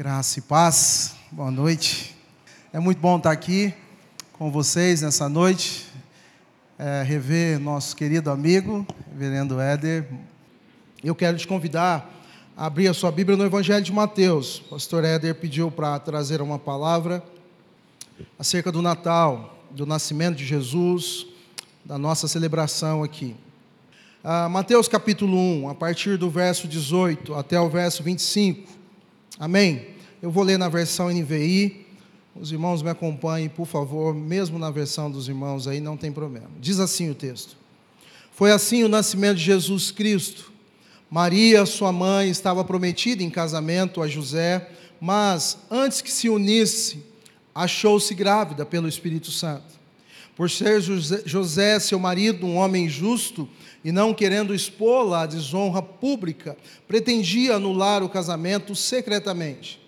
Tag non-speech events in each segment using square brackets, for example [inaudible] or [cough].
Graça e paz, boa noite. É muito bom estar aqui com vocês nessa noite, é, rever nosso querido amigo, reverendo Éder. Eu quero te convidar a abrir a sua Bíblia no Evangelho de Mateus. O pastor Éder pediu para trazer uma palavra acerca do Natal, do nascimento de Jesus, da nossa celebração aqui. Ah, Mateus capítulo 1, a partir do verso 18 até o verso 25. Amém? Eu vou ler na versão NVI. Os irmãos me acompanhem, por favor, mesmo na versão dos irmãos aí, não tem problema. Diz assim o texto: Foi assim o nascimento de Jesus Cristo. Maria, sua mãe, estava prometida em casamento a José, mas antes que se unisse, achou-se grávida pelo Espírito Santo. Por ser José, seu marido, um homem justo, e não querendo expô-la à desonra pública, pretendia anular o casamento secretamente.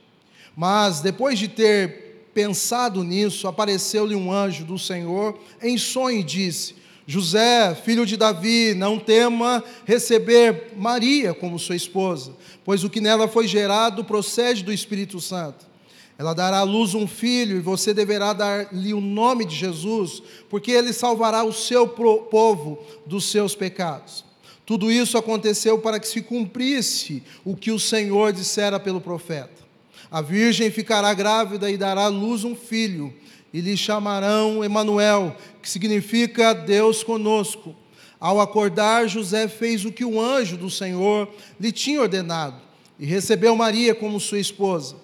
Mas, depois de ter pensado nisso, apareceu-lhe um anjo do Senhor em sonho e disse: José, filho de Davi, não tema receber Maria como sua esposa, pois o que nela foi gerado procede do Espírito Santo. Ela dará à luz um filho, e você deverá dar-lhe o nome de Jesus, porque ele salvará o seu povo dos seus pecados. Tudo isso aconteceu para que se cumprisse o que o Senhor dissera pelo profeta. A virgem ficará grávida e dará à luz um filho, e lhe chamarão Emanuel, que significa Deus conosco. Ao acordar, José fez o que o anjo do Senhor lhe tinha ordenado, e recebeu Maria como sua esposa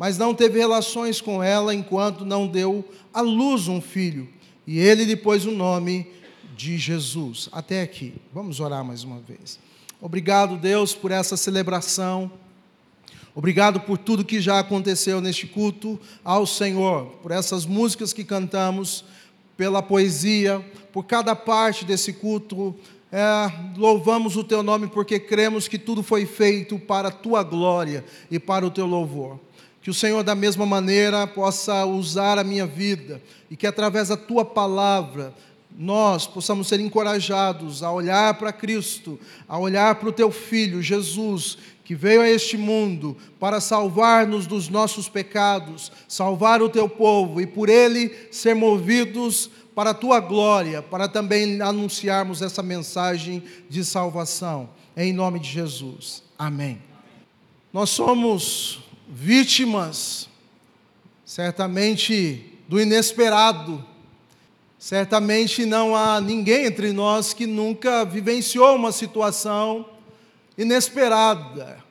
mas não teve relações com ela enquanto não deu à luz um filho. E ele lhe pôs o nome de Jesus. Até aqui. Vamos orar mais uma vez. Obrigado, Deus, por essa celebração. Obrigado por tudo que já aconteceu neste culto ao Senhor, por essas músicas que cantamos, pela poesia, por cada parte desse culto. É, louvamos o teu nome porque cremos que tudo foi feito para a tua glória e para o teu louvor. Que o Senhor, da mesma maneira, possa usar a minha vida e que, através da tua palavra, nós possamos ser encorajados a olhar para Cristo, a olhar para o teu Filho, Jesus, que veio a este mundo para salvar-nos dos nossos pecados, salvar o teu povo e por ele ser movidos para a tua glória, para também anunciarmos essa mensagem de salvação. Em nome de Jesus. Amém. Nós somos vítimas, certamente do inesperado. Certamente não há ninguém entre nós que nunca vivenciou uma situação inesperada.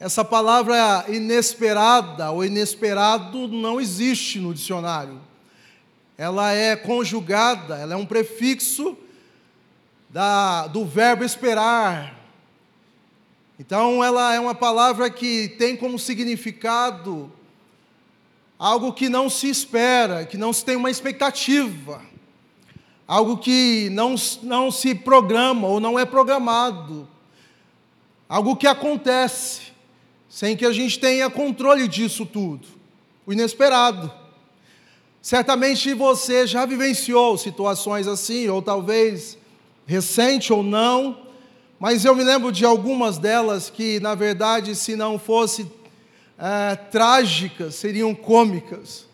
Essa palavra inesperada ou inesperado não existe no dicionário. Ela é conjugada, ela é um prefixo da, do verbo esperar, então, ela é uma palavra que tem como significado algo que não se espera, que não se tem uma expectativa, algo que não, não se programa ou não é programado, algo que acontece sem que a gente tenha controle disso tudo, o inesperado. Certamente você já vivenciou situações assim, ou talvez recente ou não, mas eu me lembro de algumas delas que, na verdade, se não fossem é, trágicas, seriam cômicas.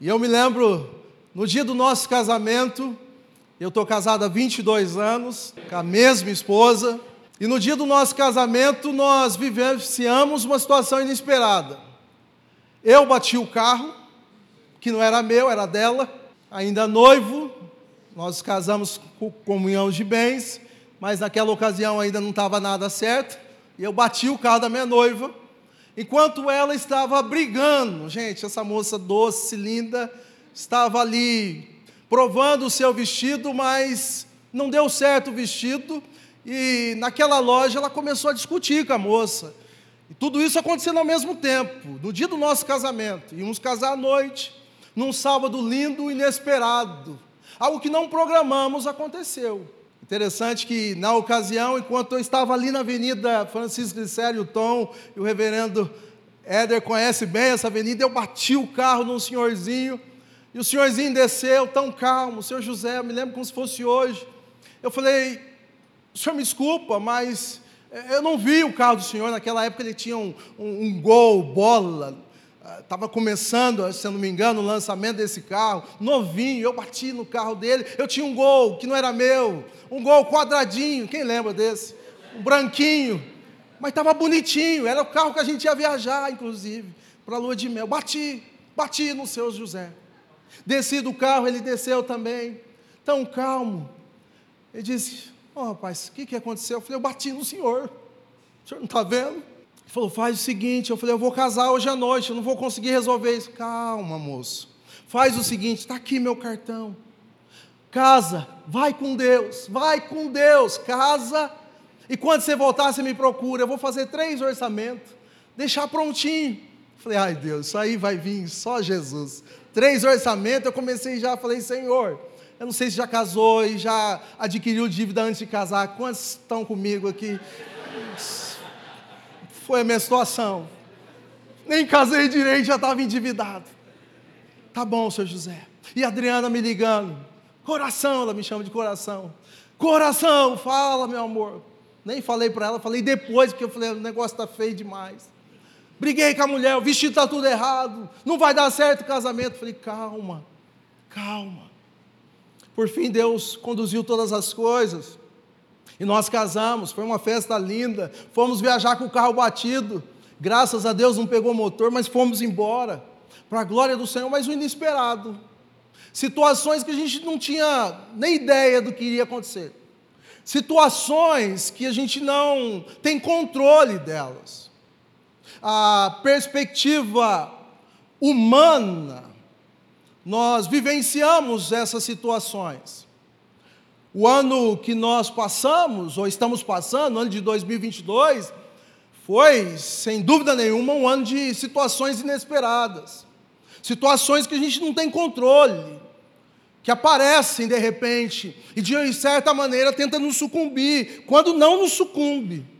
E eu me lembro, no dia do nosso casamento, eu estou casado há 22 anos, com a mesma esposa, e no dia do nosso casamento nós vivenciamos uma situação inesperada. Eu bati o carro, que não era meu, era dela, ainda noivo, nós casamos com comunhão de bens, mas naquela ocasião ainda não estava nada certo, e eu bati o carro da minha noiva, enquanto ela estava brigando. Gente, essa moça doce, linda, estava ali provando o seu vestido, mas não deu certo o vestido, e naquela loja ela começou a discutir com a moça. E tudo isso acontecendo ao mesmo tempo, no dia do nosso casamento. Íamos casar à noite, num sábado lindo, inesperado. Algo que não programamos aconteceu. Interessante que, na ocasião, enquanto eu estava ali na Avenida Francisco de Sério Tom, e o reverendo Éder conhece bem essa avenida, eu bati o carro num senhorzinho, e o senhorzinho desceu tão calmo, o senhor José, eu me lembro como se fosse hoje. Eu falei, o senhor me desculpa, mas Eu não vi o carro do senhor, naquela época ele tinha um, um, um gol, bola, estava começando, se eu não me engano, o lançamento desse carro, novinho, eu bati no carro dele, eu tinha um gol que não era meu, um gol quadradinho, quem lembra desse? Um branquinho, mas estava bonitinho, era o carro que a gente ia viajar, inclusive, para a lua de mel. Bati, bati no seu José. Desci do carro, ele desceu também, tão calmo. Ele disse: Ó oh, rapaz, o que, que aconteceu? Eu falei: Eu bati no senhor, o senhor não está vendo? Ele falou: Faz o seguinte. Eu falei: Eu vou casar hoje à noite, eu não vou conseguir resolver isso. Calma, moço. Faz o seguinte: está aqui meu cartão. Casa, vai com Deus, vai com Deus, casa. E quando você voltar, você me procura. Eu vou fazer três orçamentos, deixar prontinho. Falei, ai Deus, isso aí vai vir só Jesus três orçamentos, eu comecei já, falei, Senhor, eu não sei se já casou e já adquiriu dívida antes de casar, quantos estão comigo aqui? Foi a minha situação. Nem casei direito, já estava endividado. Tá bom, senhor José. E a Adriana me ligando. Coração, ela me chama de coração. Coração, fala, meu amor. Nem falei para ela, falei depois, porque eu falei, o negócio está feio demais briguei com a mulher, o vestido está tudo errado, não vai dar certo o casamento. Falei, calma, calma. Por fim, Deus conduziu todas as coisas. E nós casamos, foi uma festa linda. Fomos viajar com o carro batido. Graças a Deus não pegou motor, mas fomos embora. Para a glória do Senhor, mas o inesperado. Situações que a gente não tinha nem ideia do que iria acontecer. Situações que a gente não tem controle delas a perspectiva humana, nós vivenciamos essas situações. O ano que nós passamos, ou estamos passando, o ano de 2022, foi, sem dúvida nenhuma, um ano de situações inesperadas. Situações que a gente não tem controle, que aparecem de repente e de certa maneira tentam nos sucumbir, quando não nos sucumbe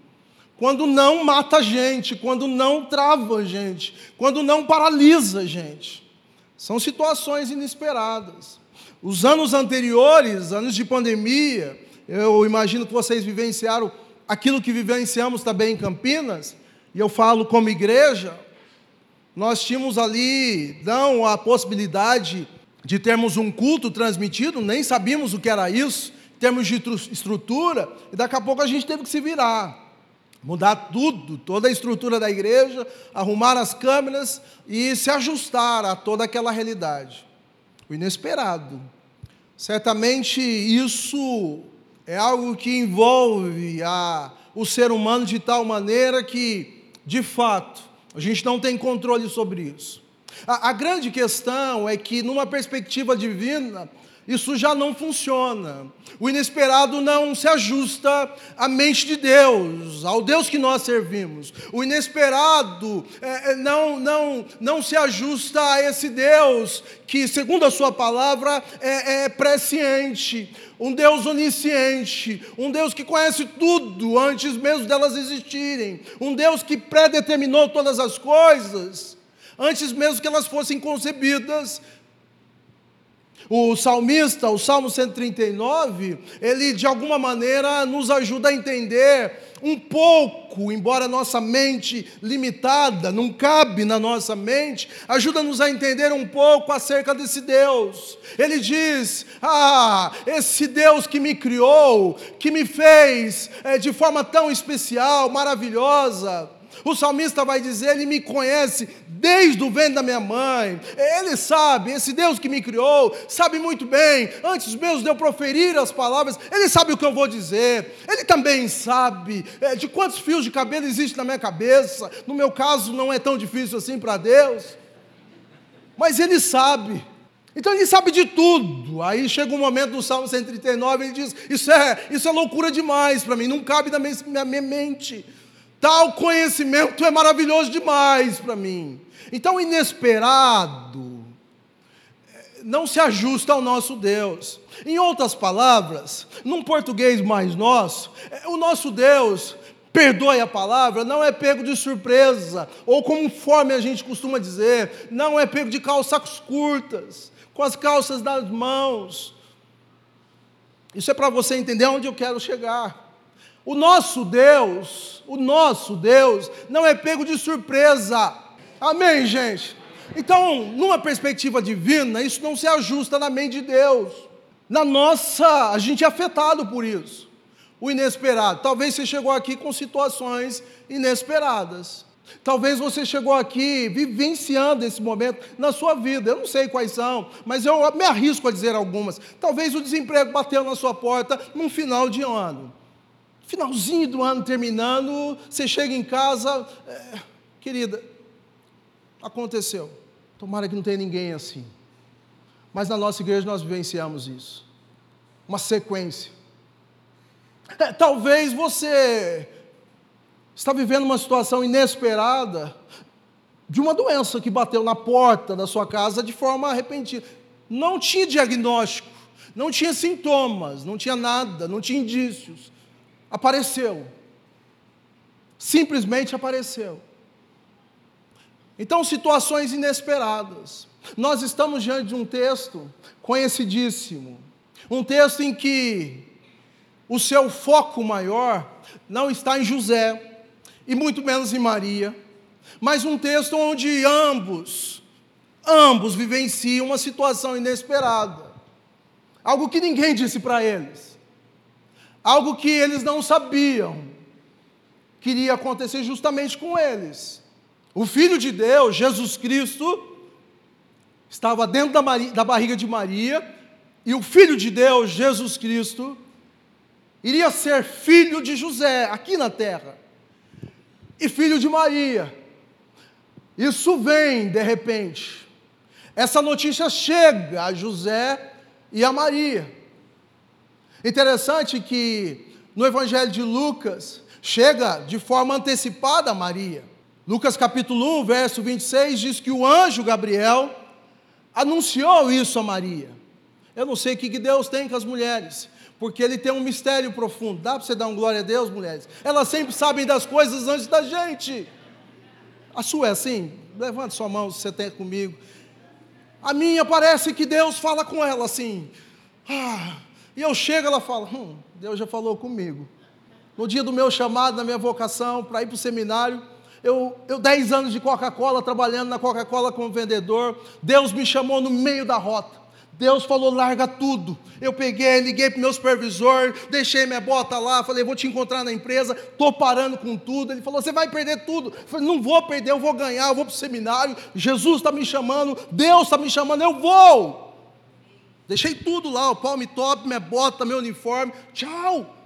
quando não mata a gente, quando não trava a gente, quando não paralisa a gente. São situações inesperadas. Os anos anteriores, anos de pandemia, eu imagino que vocês vivenciaram aquilo que vivenciamos também em Campinas, e eu falo como igreja, nós tínhamos ali, não a possibilidade de termos um culto transmitido, nem sabíamos o que era isso, em termos de estrutura, e daqui a pouco a gente teve que se virar mudar tudo, toda a estrutura da igreja, arrumar as câmeras e se ajustar a toda aquela realidade. O inesperado. Certamente isso é algo que envolve a, o ser humano de tal maneira que, de fato, a gente não tem controle sobre isso. A, a grande questão é que, numa perspectiva divina, isso já não funciona. O inesperado não se ajusta à mente de Deus, ao Deus que nós servimos. O inesperado é, é, não, não, não se ajusta a esse Deus que, segundo a Sua palavra, é, é presciente, um Deus onisciente, um Deus que conhece tudo antes mesmo delas existirem, um Deus que predeterminou todas as coisas antes mesmo que elas fossem concebidas o salmista, o Salmo 139, ele de alguma maneira nos ajuda a entender um pouco, embora nossa mente limitada, não cabe na nossa mente, ajuda-nos a entender um pouco acerca desse Deus. Ele diz: Ah, esse Deus que me criou, que me fez é, de forma tão especial, maravilhosa, o salmista vai dizer: Ele me conhece desde o ventre da minha mãe. Ele sabe, esse Deus que me criou, sabe muito bem, antes mesmo de eu proferir as palavras, Ele sabe o que eu vou dizer. Ele também sabe é, de quantos fios de cabelo existe na minha cabeça. No meu caso, não é tão difícil assim para Deus. Mas Ele sabe. Então ele sabe de tudo. Aí chega um momento no Salmo 139, ele diz: Isso é, isso é loucura demais para mim, não cabe na minha, na minha mente. Tal conhecimento é maravilhoso demais para mim. Então, inesperado não se ajusta ao nosso Deus. Em outras palavras, num português mais nosso, eh, o nosso Deus, perdoe a palavra, não é pego de surpresa, ou conforme a gente costuma dizer, não é pego de calças curtas, com as calças das mãos. Isso é para você entender onde eu quero chegar. O nosso Deus, o nosso Deus, não é pego de surpresa. Amém, gente? Então, numa perspectiva divina, isso não se ajusta na mente de Deus. Na nossa, a gente é afetado por isso. O inesperado. Talvez você chegou aqui com situações inesperadas. Talvez você chegou aqui vivenciando esse momento na sua vida. Eu não sei quais são, mas eu me arrisco a dizer algumas. Talvez o desemprego bateu na sua porta num final de ano. Finalzinho do ano terminando, você chega em casa, é, querida, aconteceu. Tomara que não tenha ninguém assim. Mas na nossa igreja nós vivenciamos isso. Uma sequência. É, talvez você está vivendo uma situação inesperada de uma doença que bateu na porta da sua casa de forma repentina. Não tinha diagnóstico, não tinha sintomas, não tinha nada, não tinha indícios. Apareceu. Simplesmente apareceu. Então, situações inesperadas. Nós estamos diante de um texto conhecidíssimo, um texto em que o seu foco maior não está em José, e muito menos em Maria, mas um texto onde ambos, ambos vivenciam uma situação inesperada, algo que ninguém disse para eles, algo que eles não sabiam que iria acontecer justamente com eles. O Filho de Deus, Jesus Cristo, estava dentro da, Maria, da barriga de Maria, e o Filho de Deus, Jesus Cristo, iria ser filho de José aqui na terra e filho de Maria. Isso vem de repente. Essa notícia chega a José e a Maria. Interessante que no Evangelho de Lucas chega de forma antecipada a Maria. Lucas capítulo 1, verso 26 diz que o anjo Gabriel anunciou isso a Maria. Eu não sei o que Deus tem com as mulheres porque ele tem um mistério profundo. Dá para você dar um glória a Deus, mulheres? Elas sempre sabem das coisas antes da gente. A sua é assim? Levante sua mão se você tem comigo. A minha parece que Deus fala com ela assim. Ah, e eu chego, ela fala: hum, Deus já falou comigo. No dia do meu chamado, na minha vocação, para ir para o seminário, eu, eu dez anos de Coca-Cola, trabalhando na Coca-Cola como vendedor, Deus me chamou no meio da rota. Deus falou: larga tudo. Eu peguei, liguei para o meu supervisor, deixei minha bota lá, falei: vou te encontrar na empresa, estou parando com tudo. Ele falou: você vai perder tudo. Eu falei: não vou perder, eu vou ganhar, eu vou para o seminário. Jesus está me chamando, Deus está me chamando, eu vou. Deixei tudo lá, o palme top, minha bota, meu uniforme. Tchau.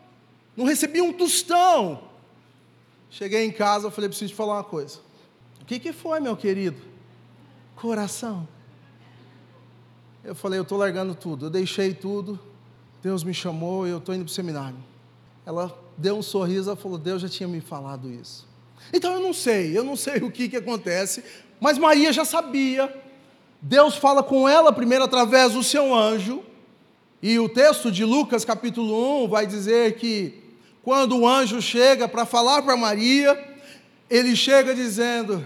Não recebi um tostão. Cheguei em casa, falei: preciso te falar uma coisa. O que, que foi, meu querido? Coração. Eu falei, eu estou largando tudo. Eu deixei tudo, Deus me chamou, eu estou indo para o seminário. Ela deu um sorriso, ela falou, Deus já tinha me falado isso. Então eu não sei, eu não sei o que, que acontece, mas Maria já sabia. Deus fala com ela primeiro através do seu anjo, e o texto de Lucas capítulo 1 vai dizer que quando o anjo chega para falar para Maria, ele chega dizendo: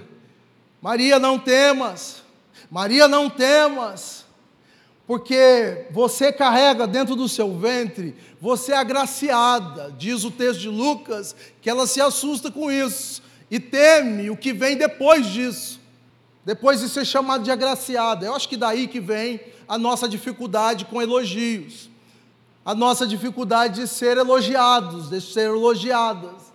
Maria, não temas, Maria, não temas, porque você carrega dentro do seu ventre, você é agraciada, diz o texto de Lucas, que ela se assusta com isso e teme o que vem depois disso, depois de ser chamada de agraciada. Eu acho que daí que vem a nossa dificuldade com elogios, a nossa dificuldade de ser elogiados, de ser elogiadas.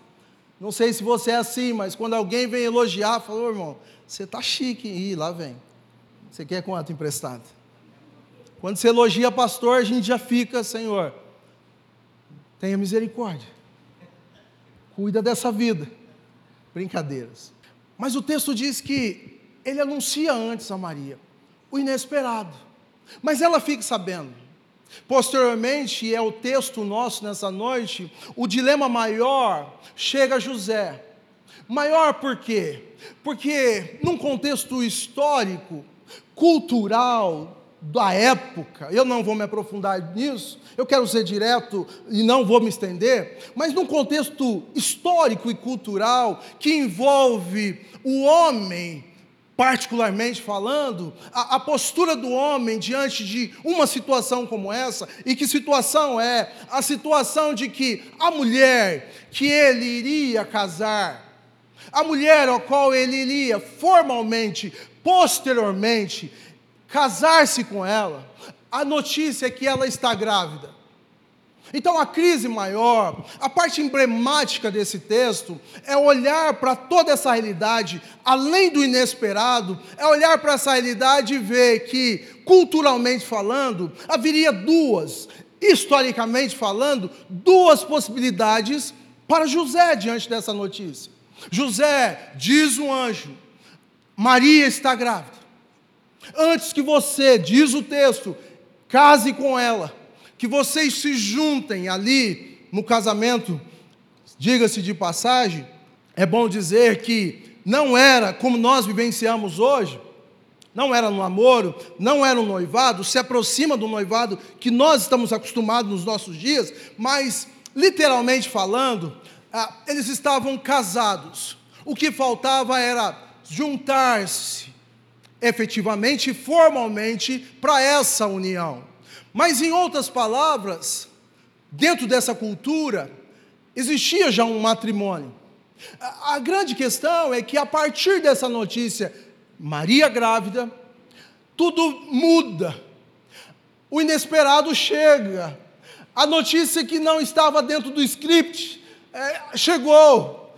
Não sei se você é assim, mas quando alguém vem elogiar, fala, oh, irmão, você está chique, e lá vem. Você quer quanto emprestado? Quando você elogia pastor, a gente já fica, Senhor, tenha misericórdia. Cuida dessa vida. Brincadeiras. Mas o texto diz que ele anuncia antes a Maria o inesperado. Mas ela fica sabendo. Posteriormente, é o texto nosso nessa noite, o dilema maior chega a José. Maior por quê? Porque num contexto histórico, cultural, da época, eu não vou me aprofundar nisso, eu quero ser direto e não vou me estender, mas num contexto histórico e cultural que envolve o homem, particularmente falando, a, a, postura do homem diante de uma situação como essa, e que situação é? A situação de que a mulher que ele iria casar, a mulher ao qual ele iria formalmente, posteriormente, casar-se com ela, a notícia é que ela está grávida. Então a crise maior, a parte emblemática desse texto, é olhar para toda essa realidade, além do inesperado, é olhar para essa realidade e ver que, culturalmente falando, haveria duas, historicamente falando, duas possibilidades para José diante dessa notícia. José, diz o anjo, Maria está grávida. Antes que você, diz o texto, case com ela, que vocês se juntem ali no casamento, diga-se de passagem, é bom dizer que não era como nós vivenciamos hoje, não era no namoro, não era no noivado, se aproxima do noivado que nós estamos acostumados nos nossos dias, mas literalmente falando, ah, eles estavam casados. O que faltava era juntar-se efetivamente e formalmente para essa união. Mas, em outras palavras, dentro dessa cultura, existia já um matrimônio. A, grande questão é que, a partir dessa notícia, Maria grávida, tudo muda. O inesperado chega. A notícia que não estava dentro do script é, chegou.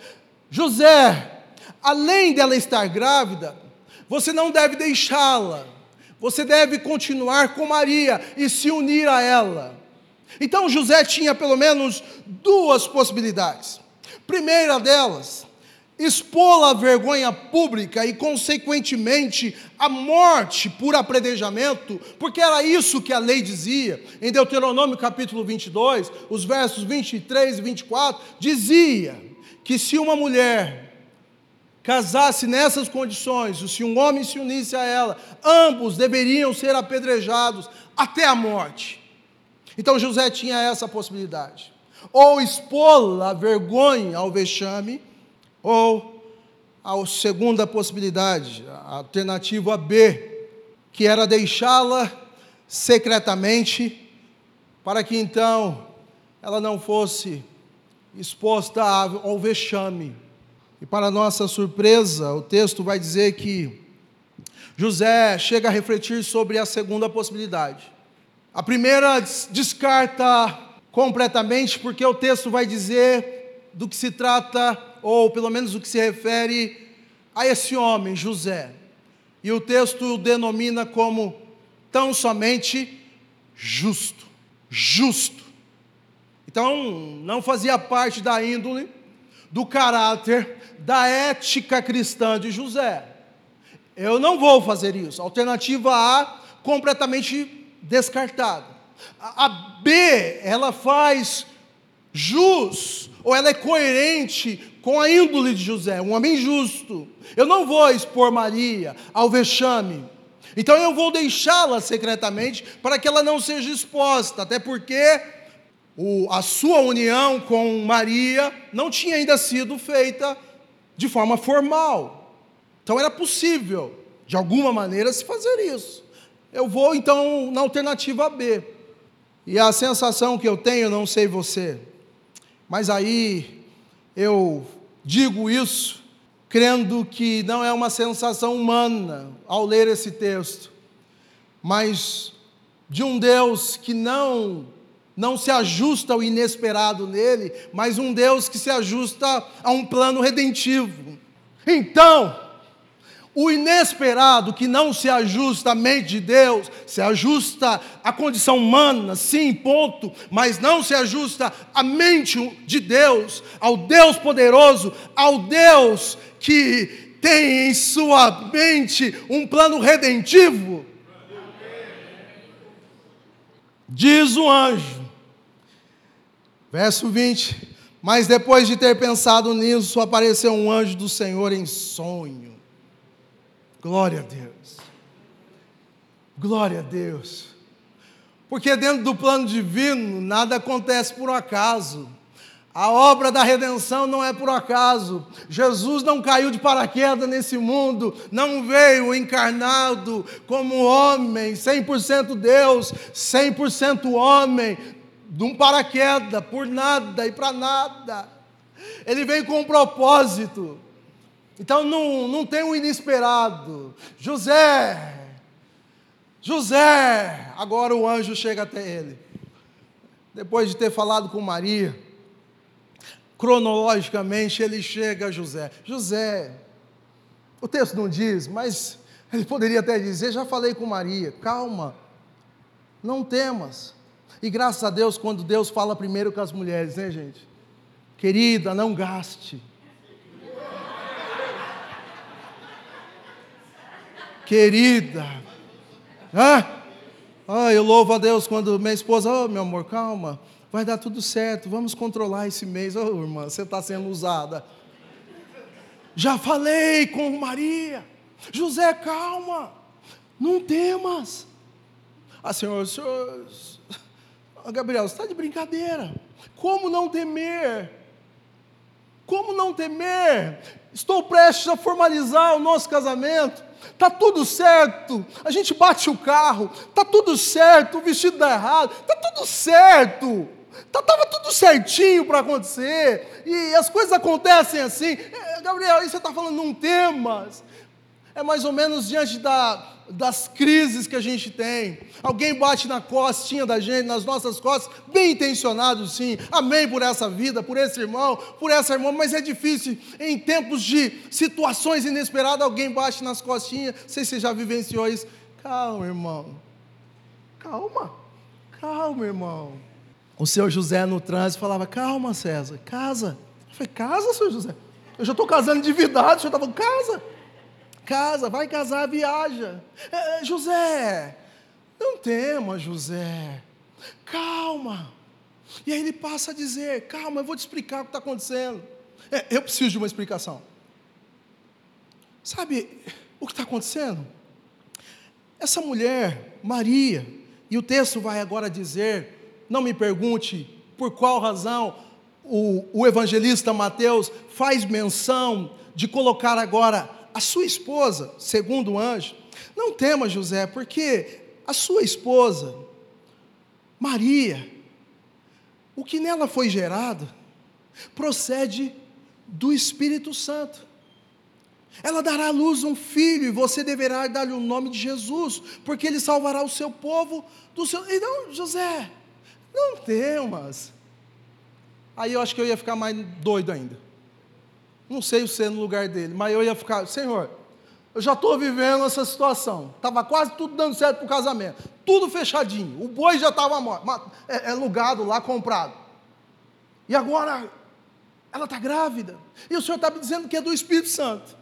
José, além dela estar grávida, você não deve deixá-la. Você deve continuar com Maria e se unir a ela. Então José tinha pelo menos duas possibilidades. Primeira delas, expô-la à vergonha pública e, consequentemente, à morte por apredejamento, porque era isso que a lei dizia. Em Deuteronômio capítulo 22, os versos 23 e 24, dizia que se uma mulher casasse nessas condições, se um homem se unisse a ela, ambos deveriam ser apedrejados até a morte. Então José tinha essa possibilidade: ou expô-la à vergonha, ao vexame, ou a segunda possibilidade, a alternativa B, que era deixá-la secretamente, para que então ela não fosse exposta ao vexame. E para nossa surpresa, o texto vai dizer que José chega a refletir sobre a segunda possibilidade. A primeira descarta completamente, porque o texto vai dizer do que se trata, ou pelo menos do que se refere a esse homem, José. E o texto o denomina como tão somente justo. Justo. Então, não fazia parte da índole, do caráter da ética cristã de José. Eu não vou fazer isso. Alternativa A, completamente descartada. A B, ela faz jus, ou ela é coerente com a índole de José, um homem justo. Eu não vou expor Maria ao vexame. Então eu vou deixá-la secretamente para que ela não seja exposta, até porque o, a sua união com Maria não tinha ainda sido feita de forma formal. Então era possível, de alguma maneira, se fazer isso. Eu vou então na alternativa B. E a sensação que eu tenho, não sei você, mas aí eu digo isso crendo que não é uma sensação humana ao ler esse texto, mas de um Deus que não não se ajusta ao inesperado nele, mas um Deus que se ajusta a um plano redentivo. Então, o inesperado que não se ajusta à mente de Deus, se ajusta à condição humana, sim, ponto, mas não se ajusta à mente de Deus, ao Deus poderoso, ao Deus que tem em sua mente um plano redentivo. Diz o anjo, Verso 20: Mas depois de ter pensado nisso, apareceu um anjo do Senhor em sonho. Glória a Deus. Glória a Deus. Porque dentro do plano divino, nada acontece por acaso. A obra da redenção não é por acaso. Jesus não caiu de paraquedas nesse mundo, não veio encarnado como homem, 100% Deus, 100% homem, de um paraquedas, por nada e para nada. Ele vem com um propósito. Então não, não tem um inesperado. José, José, agora o anjo chega até ele. Depois de ter falado com Maria, cronologicamente ele chega a José. José, o texto não diz, mas ele poderia até dizer: já falei com Maria, calma, não temas. E graças a Deus, quando Deus fala primeiro com as mulheres, né, gente? Querida, não gaste. Querida, ah, ah, eu louvo a Deus quando minha esposa, oh, meu amor, calma, vai dar tudo certo, vamos controlar esse mês. Oh, irmã, você está sendo usada. Já falei com Maria, José, calma, não temas. Ah, senhor, senhor, Gabriel, você está de brincadeira. Como não temer? Como não temer? Estou prestes a formalizar o nosso casamento. Está tudo certo. A gente bate o carro. Está tudo certo. O vestido está errado. Está tudo certo. Tá, tudo certinho para acontecer. E as coisas acontecem assim. É, Gabriel, isso você está falando num temas. É mais ou menos diante da, das crises que a gente tem. Alguém bate na costinha da gente, nas nossas costas, bem intencionado sim. Amém por essa vida, por esse irmão, por essa irmã, mas é difícil em tempos de situações inesperadas, alguém bate nas costinhas. Não sei se você já vivenciou isso. Calma, irmão. Calma. Calma, irmão. O seu José no trânsito falava: Calma, César, casa. Eu falei: Casa, seu José. Eu já estou casando verdade, o senhor falando: Casa casa, vai casar, viaja. É, é, José, não tema, José, calma. E aí ele passa a dizer: calma, eu vou te explicar o que está acontecendo. É, eu preciso de uma explicação. Sabe o que está acontecendo? Essa mulher, Maria, e o texto vai agora dizer, não me pergunte por qual razão o, o evangelista Mateus faz menção de colocar agora a sua esposa, segundo o anjo, não tema, José, porque a sua esposa, Maria, o que nela foi gerado, procede do Espírito Santo. Ela dará à luz um filho e você deverá dar-lhe o nome de Jesus, porque ele salvará o seu povo do seu. Então, José, não temas. Aí eu acho que eu ia ficar mais doido ainda. Não sei o ser no lugar dele, mas eu ia ficar, Senhor, eu já estou vivendo essa situação. Estava quase tudo dando certo para o casamento. Tudo fechadinho. O boi já estava é, é alugado lá, comprado. E agora ela está grávida. E o Senhor está me dizendo que é do Espírito Santo.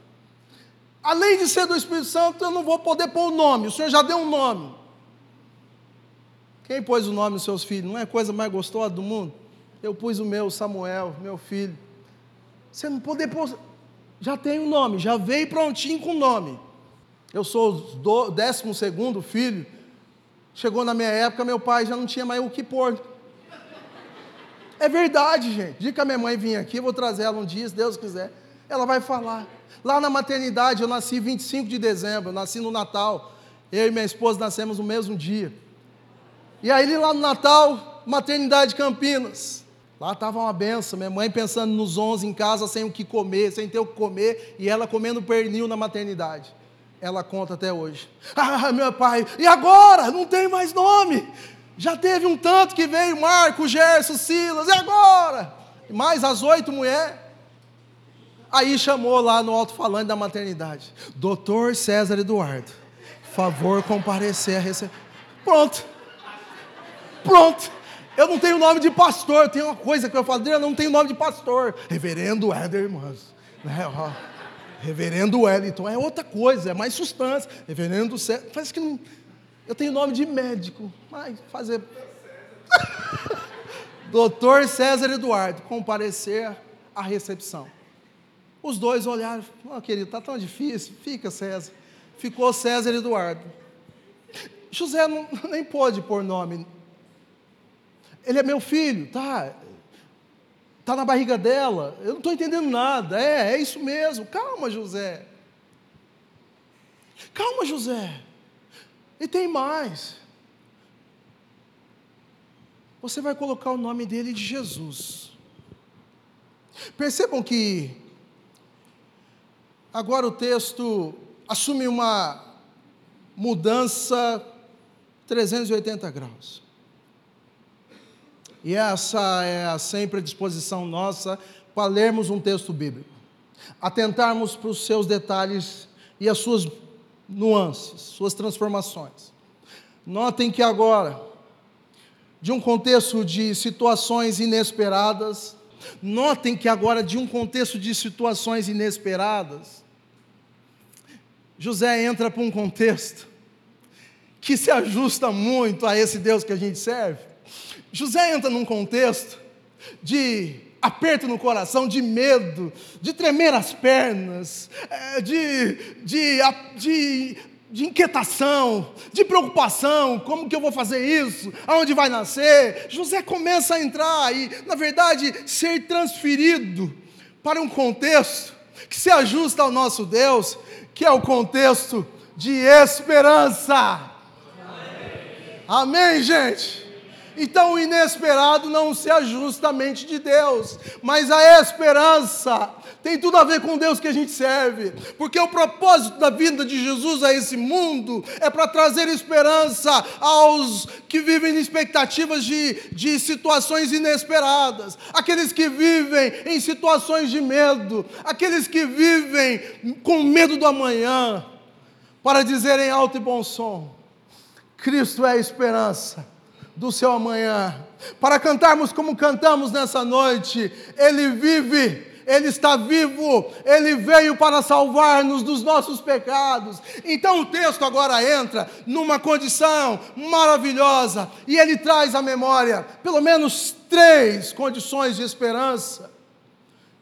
Além de ser do Espírito Santo, eu não vou poder pôr o nome. O Senhor já deu um nome. Quem pôs o nome nos seus filhos? Não é a coisa mais gostosa do mundo? Eu pus o meu, Samuel, meu filho. Você não poder pôr. Já tem um nome, já veio prontinho com o nome. Eu sou o décimo segundo filho. Chegou na minha época, meu pai já não tinha mais o que pôr. É verdade, gente. Que a minha mãe vinha aqui, vou trazer ela um dia, se Deus quiser. Ela vai falar. Lá na maternidade, eu nasci 25 de dezembro, eu nasci no Natal. Eu e minha esposa nascemos no mesmo dia. E aí, lá no Natal, maternidade Campinas. Lá estava uma benção, minha mãe pensando nos 11 em casa, sem o que comer, sem ter o que comer, e ela comendo pernil na maternidade. Ela conta até hoje. Ah, meu pai, e agora? Não tem mais nome. Já teve um tanto que veio Marco, Gerson, Silas, e agora? Mais as oito mulheres. Aí chamou lá no alto-falante da maternidade. Doutor César Eduardo, favor comparecer a receber. Pronto. Pronto. Eu não tenho nome de pastor, tem uma coisa que eu falo, eu não tenho nome de pastor. Reverendo Éder, irmãos. [laughs] Né? Reverendo Wellington é outra coisa, é mais substância. Reverendo César, parece que não. Eu tenho nome de médico, mas fazer. [laughs] Doutor César Eduardo, comparecer à recepção. Os dois olharam, oh, querido, está tão difícil, fica César. Ficou César Eduardo. José não, [laughs] nem pôde pôr nome ele é meu filho, tá? Está na barriga dela. Eu não estou entendendo nada. É, é isso mesmo. Calma, José. Calma, José. E tem mais. Você vai colocar o nome dele de Jesus. Percebam que agora o texto assume uma mudança 380 graus. E essa é a sempre a disposição nossa para lermos um texto bíblico, atentarmos para os seus detalhes e as suas nuances, suas transformações. Notem que agora, de um contexto de situações inesperadas, notem que agora, de um contexto de situações inesperadas, José entra para um contexto que se ajusta muito a esse Deus que a gente serve. José entra num contexto de aperto no coração, de medo, de tremer as pernas, é, de, de, de, de inquietação, de preocupação: como que eu vou fazer isso? Aonde vai nascer? José começa a entrar e, na verdade, ser transferido para um contexto que se ajusta ao nosso Deus, que é o contexto de esperança. Amém, Amém gente? Então o inesperado não se ajusta à mente de Deus, mas a esperança tem tudo a ver com Deus que a gente serve, porque o propósito da vinda de Jesus a esse mundo é para trazer esperança aos que vivem em expectativas de, de situações inesperadas, aqueles que vivem em situações de medo, aqueles que vivem com medo do amanhã, para dizer em alto e bom som: Cristo é a esperança do seu amanhã, para cantarmos como cantamos nessa noite. Ele vive, Ele está vivo, Ele veio para salvar-nos dos nossos pecados. Então o texto agora entra numa condição maravilhosa e ele traz à memória pelo menos três condições de esperança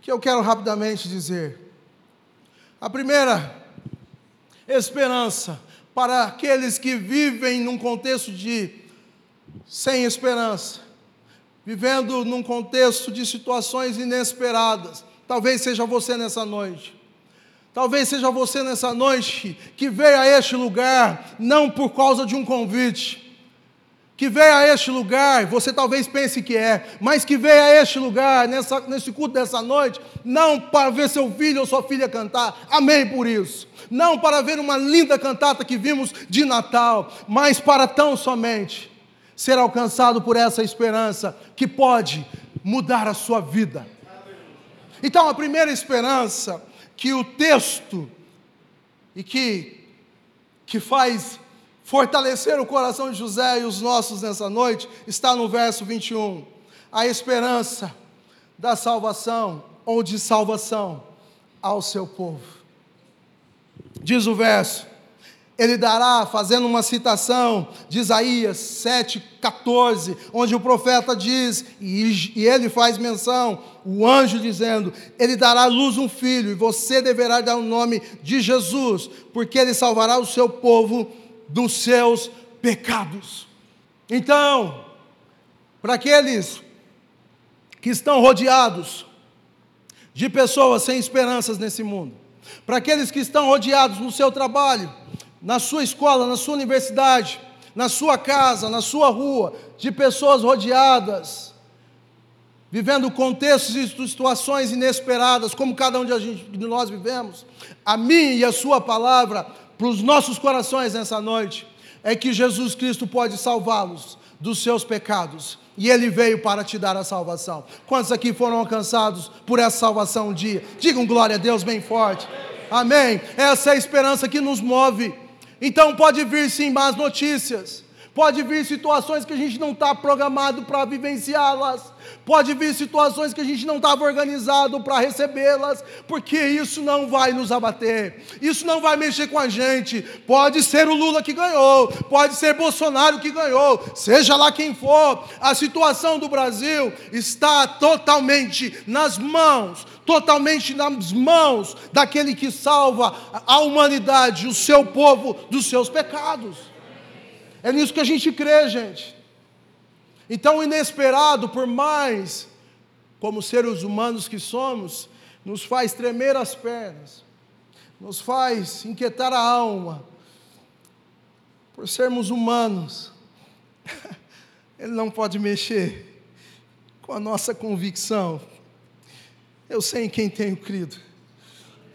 que eu quero rapidamente dizer. A primeira, esperança para aqueles que vivem num contexto de sem esperança, vivendo num contexto de situações inesperadas. Talvez seja você nessa noite. Talvez seja você nessa noite que veio a este lugar não por causa de um convite, que veio a este lugar, você talvez pense que é, mas que veio a este lugar, nessa, nesse culto dessa noite, não para ver seu filho ou sua filha cantar, amém por isso, não para ver uma linda cantata que vimos de Natal, mas para tão somente ser alcançado por essa esperança que pode mudar a sua vida. Então, a primeira esperança que o texto e que, que faz fortalecer o coração de José e os nossos nessa noite está no verso 21. A esperança da salvação ou de salvação ao seu povo. Diz o verso: ele dará, fazendo uma citação de Isaías 7,14, onde o profeta diz, e, ele faz menção, o anjo dizendo: Ele dará à luz um filho, e você deverá dar o nome de Jesus, porque ele salvará o seu povo dos seus pecados. Então, para aqueles que estão rodeados de pessoas sem esperanças nesse mundo, para aqueles que estão rodeados no seu trabalho, na sua escola, na sua universidade, na sua casa, na sua rua, de pessoas rodeadas, vivendo contextos e situações inesperadas, como cada um de, gente, de nós vivemos, a mim e a sua palavra para os nossos corações nessa noite é que Jesus Cristo pode salvá-los dos seus pecados. E Ele veio para te dar a salvação. Quantos aqui foram alcançados por essa salvação um dia? Digam glória a Deus bem forte. Amém. Essa é a esperança que nos move. Então pode vir sim más notícias, pode vir situações que a gente não está programado para vivenciá-las, pode vir situações que a gente não estava organizado para recebê-las, porque isso não vai nos abater, isso não vai mexer com a gente. Pode ser o Lula que ganhou, pode ser Bolsonaro que ganhou, seja lá quem for, a situação do Brasil está totalmente nas mãos totalmente nas mãos daquele que salva a humanidade, o seu povo, dos seus pecados. É nisso que a gente crê, gente. Então, o inesperado, por mais como seres humanos que somos, nos faz tremer as pernas, nos faz inquietar a alma, por sermos humanos. [laughs] Ele não pode mexer com a nossa convicção Eu sei em quem tenho crido.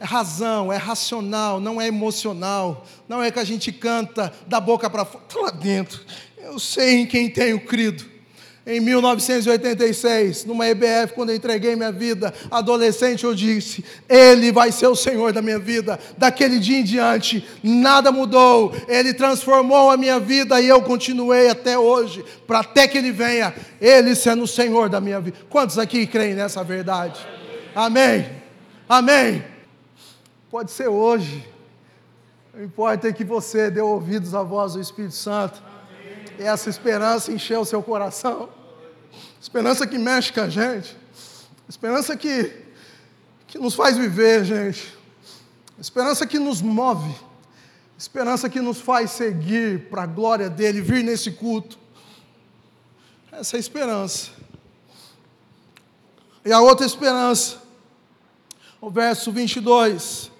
É razão, é racional, não é emocional, não é que a gente canta da boca para fora, está lá dentro. Eu sei em quem tenho crido. Em 1986, numa EBF, quando eu entreguei minha vida, adolescente, eu disse: Ele vai ser o Senhor da minha vida. Daquele dia em diante, nada mudou. Ele transformou a minha vida e eu continuei até hoje, para até que Ele venha, Ele sendo o Senhor da minha vida. Quantos aqui creem nessa verdade? Amém. Amém. Pode ser hoje. O importa é que você dê ouvidos à voz do Espírito Santo. E essa esperança encheu o seu coração. Esperança que mexe com a gente. Esperança que, que nos faz viver, gente. Esperança que nos move. Esperança que nos faz seguir para a glória dele, vir nesse culto. Essa é a esperança. E a outra esperança, o verso 22.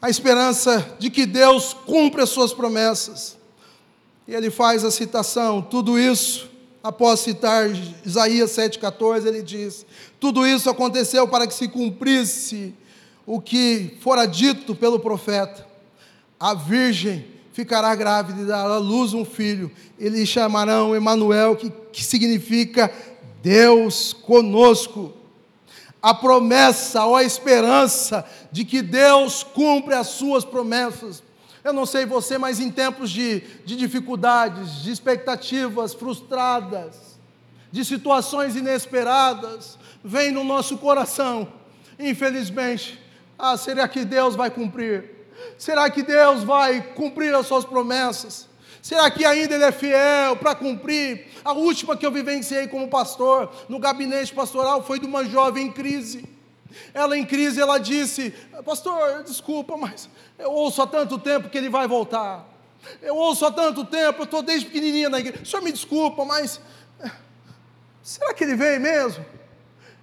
A esperança de que Deus cumpre as suas promessas. E ele faz a citação: tudo isso após citar Isaías 7,14, ele diz: Tudo isso aconteceu para que se cumprisse o que fora dito pelo profeta. A virgem ficará grávida e dará à luz um filho. Eles chamarão Emanuel, que, que significa Deus conosco. A promessa ou a esperança de que Deus cumpre as suas promessas eu não sei você, mas em tempos de, de dificuldades, de expectativas frustradas, de situações inesperadas, vem no nosso coração, infelizmente, ah, será que Deus vai cumprir? Será que Deus vai cumprir as suas promessas? Será que ainda Ele é fiel para cumprir? A última que eu vivenciei como pastor, no gabinete pastoral, foi de uma jovem em crise. Ela em crise, ela disse: Pastor, desculpa, mas eu ouço há tanto tempo que ele vai voltar. Eu ouço há tanto tempo, eu estou desde pequenininha na igreja. O senhor me desculpa, mas eh, será que ele vem mesmo?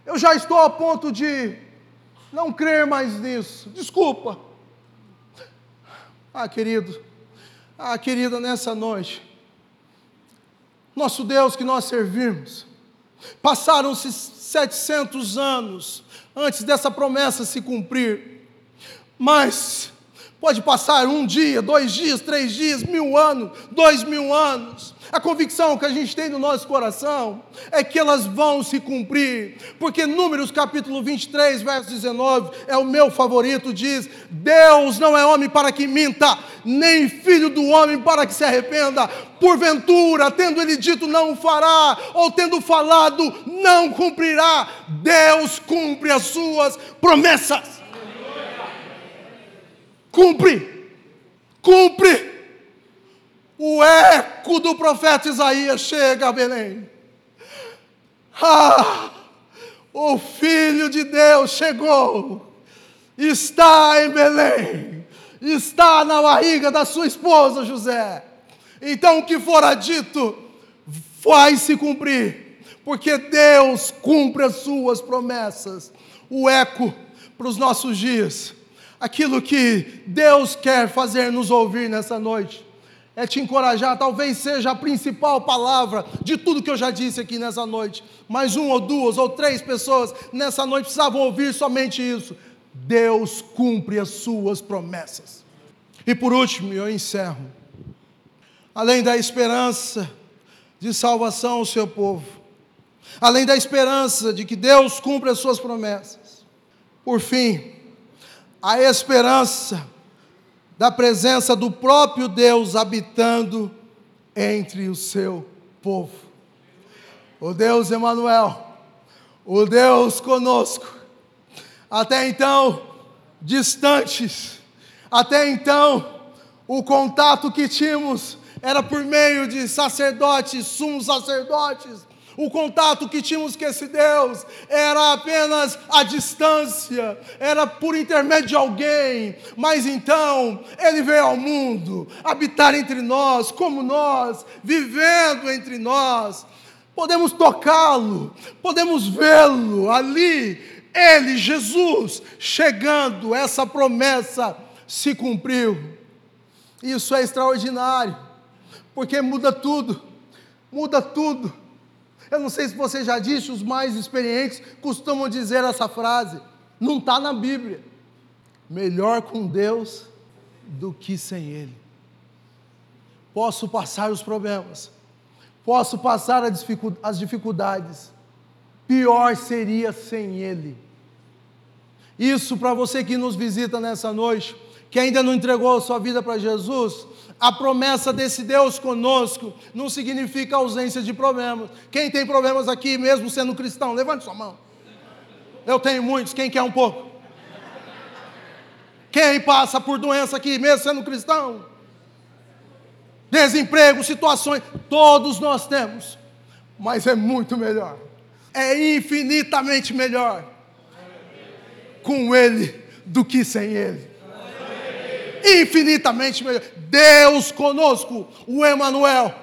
Eu já estou a ponto de não crer mais nisso. Desculpa. Ah, querido, ah, querida, nessa noite, nosso Deus que nós servimos, passaram-se 700 anos antes dessa promessa se cumprir. Mas pode passar um dia, dois dias, três dias, mil anos, dois mil anos. A convicção que a gente tem no nosso coração é que elas vão se cumprir, porque Números capítulo 23, verso 19, é o meu favorito, diz: Deus não é homem para que minta, nem filho do homem para que se arrependa. Porventura, tendo ele dito não fará, ou tendo falado não cumprirá, Deus cumpre as suas promessas. Cumpre, cumpre! O eco do profeta Isaías chega a Belém. Ah, o Filho de Deus chegou, está em Belém, está na barriga da sua esposa José. Então o que fora dito vai se cumprir, porque Deus cumpre as suas promessas. O eco para os nossos dias, aquilo que Deus quer fazer nos ouvir nessa noite é te encorajar, talvez seja a principal palavra de tudo que eu já disse aqui nessa noite. Mais uma ou duas ou três pessoas nessa noite precisavam ouvir somente isso. Deus cumpre as suas promessas. E por último, eu encerro. Além da esperança de salvação ao seu povo, além da esperança de que Deus cumpre as suas promessas, por fim, a esperança da presença do próprio Deus habitando entre o seu povo. O Deus Emanuel, o Deus conosco. Até então, distantes. Até então, o contato que tínhamos era por meio de sacerdotes, sumos sacerdotes, o contato que tínhamos com esse Deus era apenas a distância, era por intermédio de alguém, mas então ele veio ao mundo, habitar entre nós, como nós, vivendo entre nós. Podemos tocá-lo, podemos vê-lo ali, ele, Jesus, chegando, essa promessa se cumpriu. Isso é extraordinário, porque muda tudo, muda tudo Eu não sei se você já disse, os mais experientes costumam dizer essa frase. Não está na Bíblia. Melhor com Deus do que sem Ele. Posso passar os problemas, posso passar as dificuldades, pior seria sem Ele. Isso para você que nos visita nessa noite, que ainda não entregou a sua vida para Jesus, a promessa desse Deus conosco não significa ausência de problemas. Quem tem problemas aqui, mesmo sendo cristão, levante sua mão. Eu tenho muitos, quem quer um pouco? Quem passa por doença aqui, mesmo sendo cristão? Desemprego, situações, todos nós temos, mas é muito melhor, é infinitamente melhor com Ele do que sem Ele. Infinitamente melhor. Deus conosco, o Emanuel,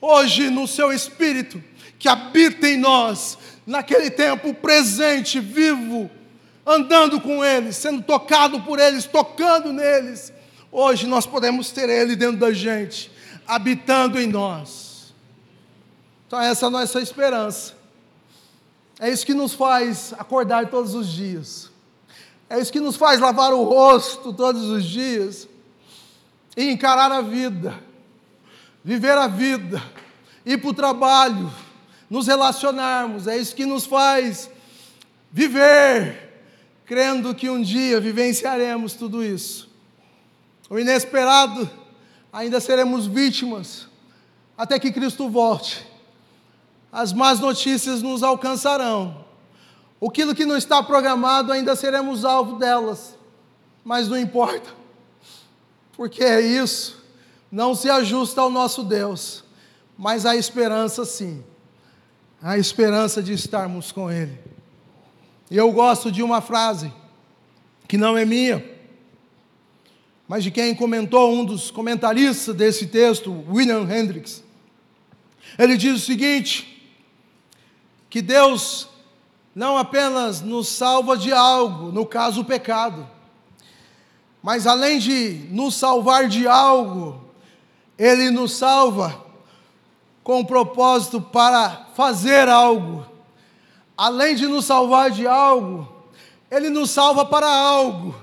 hoje no seu espírito que habita em nós, naquele tempo presente, vivo, andando com eles, sendo tocado por eles, tocando neles. Hoje nós podemos ter ele dentro da gente, habitando em nós. Então essa é a nossa esperança. É isso que nos faz acordar todos os dias. É isso que nos faz lavar o rosto todos os dias e encarar a vida, viver a vida, ir para o trabalho, nos relacionarmos. É isso que nos faz viver, crendo que um dia vivenciaremos tudo isso. O inesperado, ainda seremos vítimas, até que Cristo volte. As más notícias nos alcançarão Aquilo que não está programado, ainda seremos alvo delas, mas não importa, porque é isso, não se ajusta ao nosso Deus, mas a esperança sim, a esperança de estarmos com Ele. E eu gosto de uma frase, que não é minha, mas de quem comentou, um dos comentaristas desse texto, William Hendricks. Ele diz o seguinte: que Deus não apenas nos salva de algo, no caso o pecado, mas além de nos salvar de algo, Ele nos salva com o propósito para fazer algo. Além de nos salvar de algo, Ele nos salva para algo,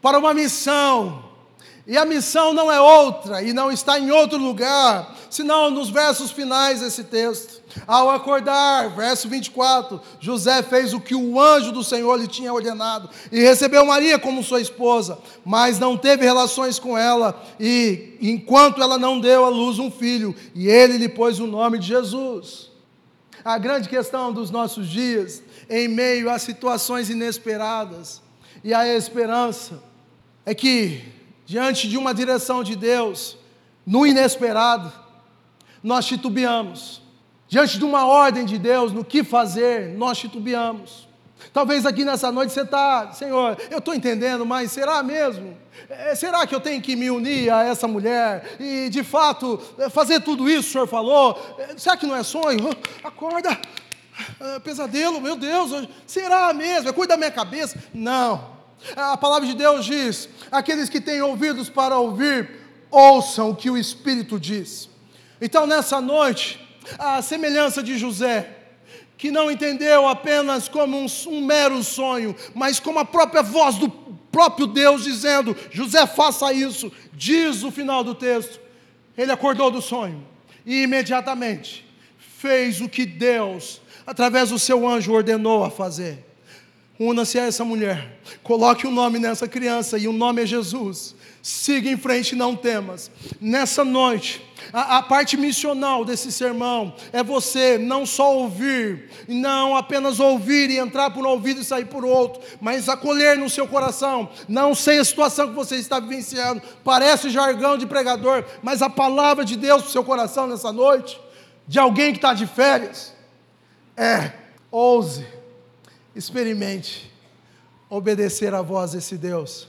para uma missão. E a missão não é outra e não está em outro lugar, senão nos versos finais desse texto. Ao acordar, verso 24, José fez o que o anjo do Senhor lhe tinha ordenado e recebeu Maria como sua esposa, mas não teve relações com ela, e enquanto ela não deu à luz um filho, e ele lhe pôs o nome de Jesus. A grande questão dos nossos dias, em meio a situações inesperadas e a esperança, é que, diante de uma direção de Deus, no inesperado, nós titubeamos Diante de uma ordem de Deus, no que fazer, nós titubeamos. Talvez aqui nessa noite você está, Senhor, eu estou entendendo, mas será mesmo? É, será que eu tenho que me unir a essa mulher e, de fato, fazer tudo isso que o Senhor falou? É, será que não é sonho? Acorda, é, pesadelo, meu Deus, será mesmo? É coisa da minha cabeça? Não. A palavra de Deus diz: aqueles que têm ouvidos para ouvir, ouçam o que o Espírito diz. Então, nessa noite, a semelhança de José, que não entendeu apenas como um, um, mero sonho, mas como a própria voz do próprio Deus dizendo: José, faça isso, diz o final do texto. Ele acordou do sonho e imediatamente fez o que Deus, através do seu anjo, ordenou a fazer. Una-se a essa mulher, coloque o um nome nessa criança e o nome é Jesus. Siga em frente, não temas. Nessa noite, a, a, parte missional desse sermão é você não só ouvir, não apenas ouvir e entrar por um ouvido e sair por outro, mas acolher no seu coração. Não sei a situação que você está vivenciando, parece jargão de pregador, mas a palavra de Deus para o seu coração nessa noite, de alguém que está de férias, é: ouse, experimente obedecer à voz desse Deus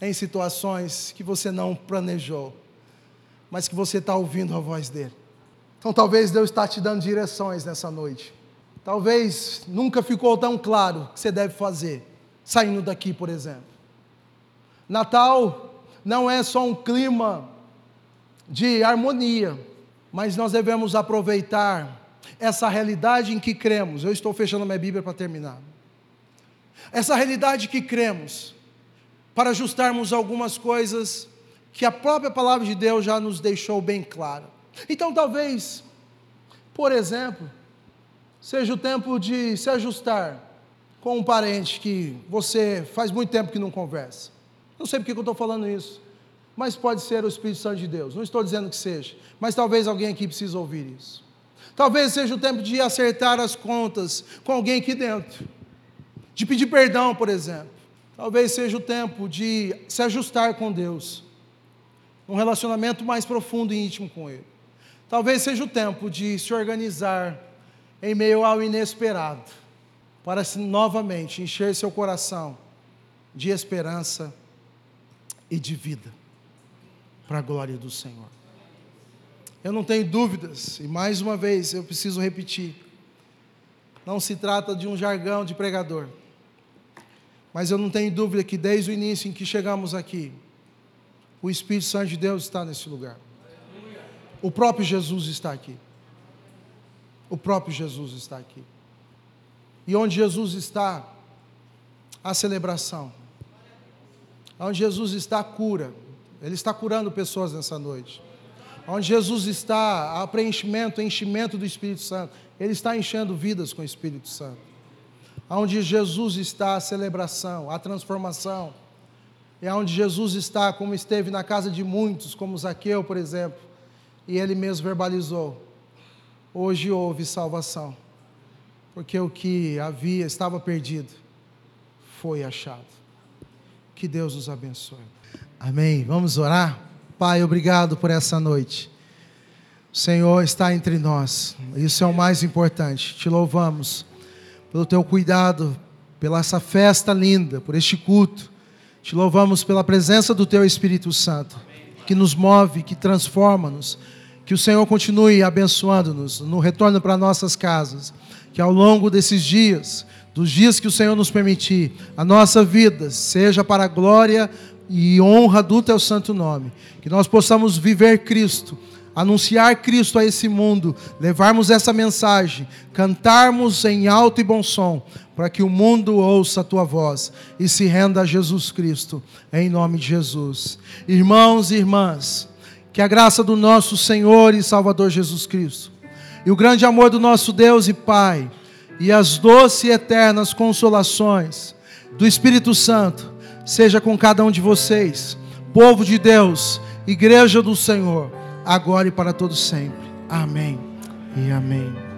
em situações que você não planejou, mas que você está ouvindo a voz dele. Então talvez Deus está te dando direções nessa noite. Talvez nunca ficou tão claro o que você deve fazer, saindo daqui, por exemplo. Natal não é só um clima de harmonia, mas nós devemos aproveitar essa realidade em que cremos. Eu estou fechando minha Bíblia para terminar. Essa realidade que cremos, para ajustarmos algumas coisas que a própria palavra de Deus já nos deixou bem clara. Então, talvez, por exemplo, seja o tempo de se ajustar com um parente que você faz muito tempo que não conversa. Não sei porque eu estou falando isso, mas pode ser o Espírito Santo de Deus. Não estou dizendo que seja, mas talvez alguém aqui precise ouvir isso. Talvez seja o tempo de acertar as contas com alguém aqui dentro, de pedir perdão, por exemplo. Talvez seja o tempo de se ajustar com Deus, um relacionamento mais profundo e íntimo com Ele. Talvez seja o tempo de se organizar em meio ao inesperado, para novamente encher seu coração de esperança e de vida, para a glória do Senhor. Eu não tenho dúvidas, e mais uma vez eu preciso repetir: não se trata de um jargão de pregador, mas eu não tenho dúvida que desde o início em que chegamos aqui, o Espírito Santo de Deus está nesse lugar. O próprio Jesus está aqui. O próprio Jesus está aqui. E onde Jesus está, a celebração. Onde Jesus está, a cura. Ele está curando pessoas nessa noite. Onde Jesus está, há preenchimento, enchimento do Espírito Santo. Ele está enchendo vidas com o Espírito Santo. Onde Jesus está, a celebração, a transformação. É onde Jesus está, como esteve na casa de muitos, como Zaqueu, por exemplo e ele mesmo verbalizou: hoje houve salvação, porque o que havia, estava perdido, foi achado. Que Deus nos abençoe. Amém. Vamos orar? Pai, obrigado por essa noite. O Senhor está entre nós, isso é o mais importante. Te louvamos pelo teu cuidado, pela essa festa linda, por este culto. Te louvamos pela presença do teu Espírito Santo que nos move, que transforma-nos. Que o Senhor continue abençoando-nos no retorno para nossas casas. Que ao longo desses dias, dos dias que o Senhor nos permitir, a nossa vida seja para a glória e honra do teu santo nome. Que nós possamos viver Cristo, anunciar Cristo a esse mundo, levarmos essa mensagem, cantarmos em alto e bom som, para que o mundo ouça a tua voz e se renda a Jesus Cristo, em nome de Jesus. Irmãos e irmãs, que a graça do nosso Senhor e Salvador Jesus Cristo, e o grande amor do nosso Deus e Pai, e as doces e eternas consolações do Espírito Santo, seja com cada um de vocês, povo de Deus, igreja do Senhor, agora e para todos sempre. Amém e amém.